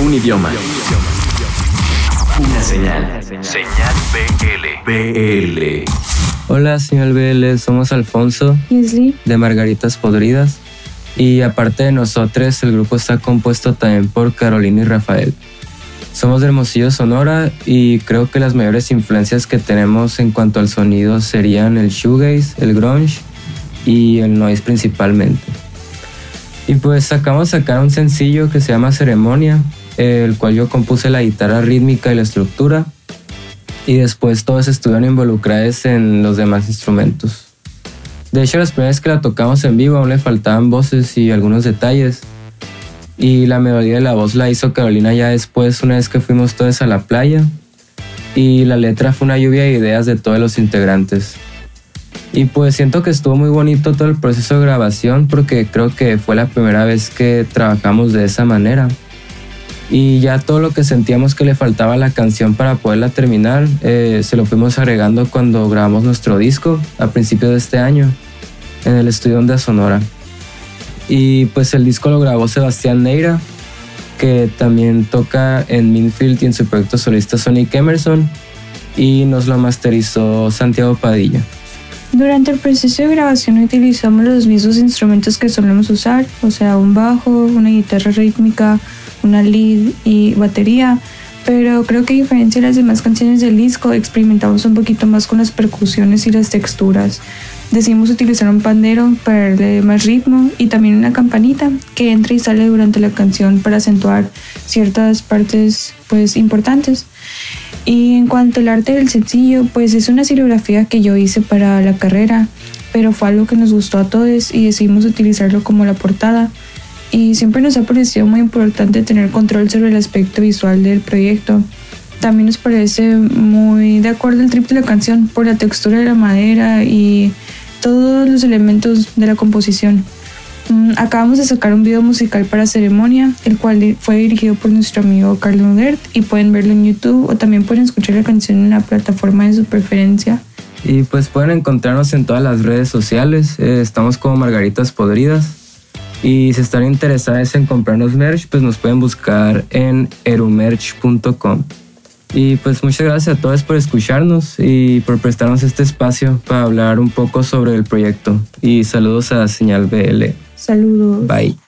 Un idioma. Una señal. Señal BL. BL. Hola, señal BL. Somos Alfonso. Leslie. De Margaritas Podridas. Y aparte de nosotros, el grupo está compuesto también por Carolina y Rafael. Somos de Hermosillo, Sonora, y creo que las mayores influencias que tenemos en cuanto al sonido serían el shoegaze, el grunge y el noise principalmente. Y pues acabamos de sacar un sencillo que se llama Ceremonia, el cual yo compuse la guitarra rítmica y la estructura, y después todos estuvieron involucrados en los demás instrumentos. De hecho, las primeras que la tocamos en vivo aún le faltaban voces y algunos detalles. Y la melodía de la voz la hizo Carolina ya después, una vez que fuimos todos a la playa. Y la letra fue una lluvia de ideas de todos los integrantes. Y pues siento que estuvo muy bonito todo el proceso de grabación porque creo que fue la primera vez que trabajamos de esa manera. Y ya todo lo que sentíamos que le faltaba a la canción para poderla terminar, eh, se lo fuimos agregando cuando grabamos nuestro disco a principios de este año en el estudio de Sonora. Y pues el disco lo grabó Sebastián Neira, que también toca en Minfield y en su proyecto solista Sonic Emerson, y nos lo masterizó Santiago Padilla. Durante el proceso de grabación utilizamos los mismos instrumentos que solemos usar, o sea, un bajo, una guitarra rítmica, una lead y batería, pero creo que a diferencia de las demás canciones del disco, experimentamos un poquito más con las percusiones y las texturas. Decidimos utilizar un pandero para darle más ritmo y también una campanita que entra y sale durante la canción para acentuar ciertas partes pues importantes. Y en cuanto al arte del sencillo, pues es una serigrafía que yo hice para la carrera, pero fue algo que nos gustó a todos y decidimos utilizarlo como la portada. Y siempre nos ha parecido muy importante tener control sobre el aspecto visual del proyecto. También nos parece muy de acuerdo el trip de la canción por la textura de la madera y todos los elementos de la composición. Mm, acabamos de sacar un video musical para ceremonia, el cual fue dirigido por nuestro amigo Carlos Udert y pueden verlo en YouTube o también pueden escuchar la canción en la plataforma de su preferencia. Y pues pueden encontrarnos en todas las redes sociales, eh, estamos como Margaritas Podridas. Y si están interesados en comprarnos merch, pues nos pueden buscar en erumerch.com. Y pues muchas gracias a todos por escucharnos y por prestarnos este espacio para hablar un poco sobre el proyecto. Y saludos a Señal BL. Saludos. Bye.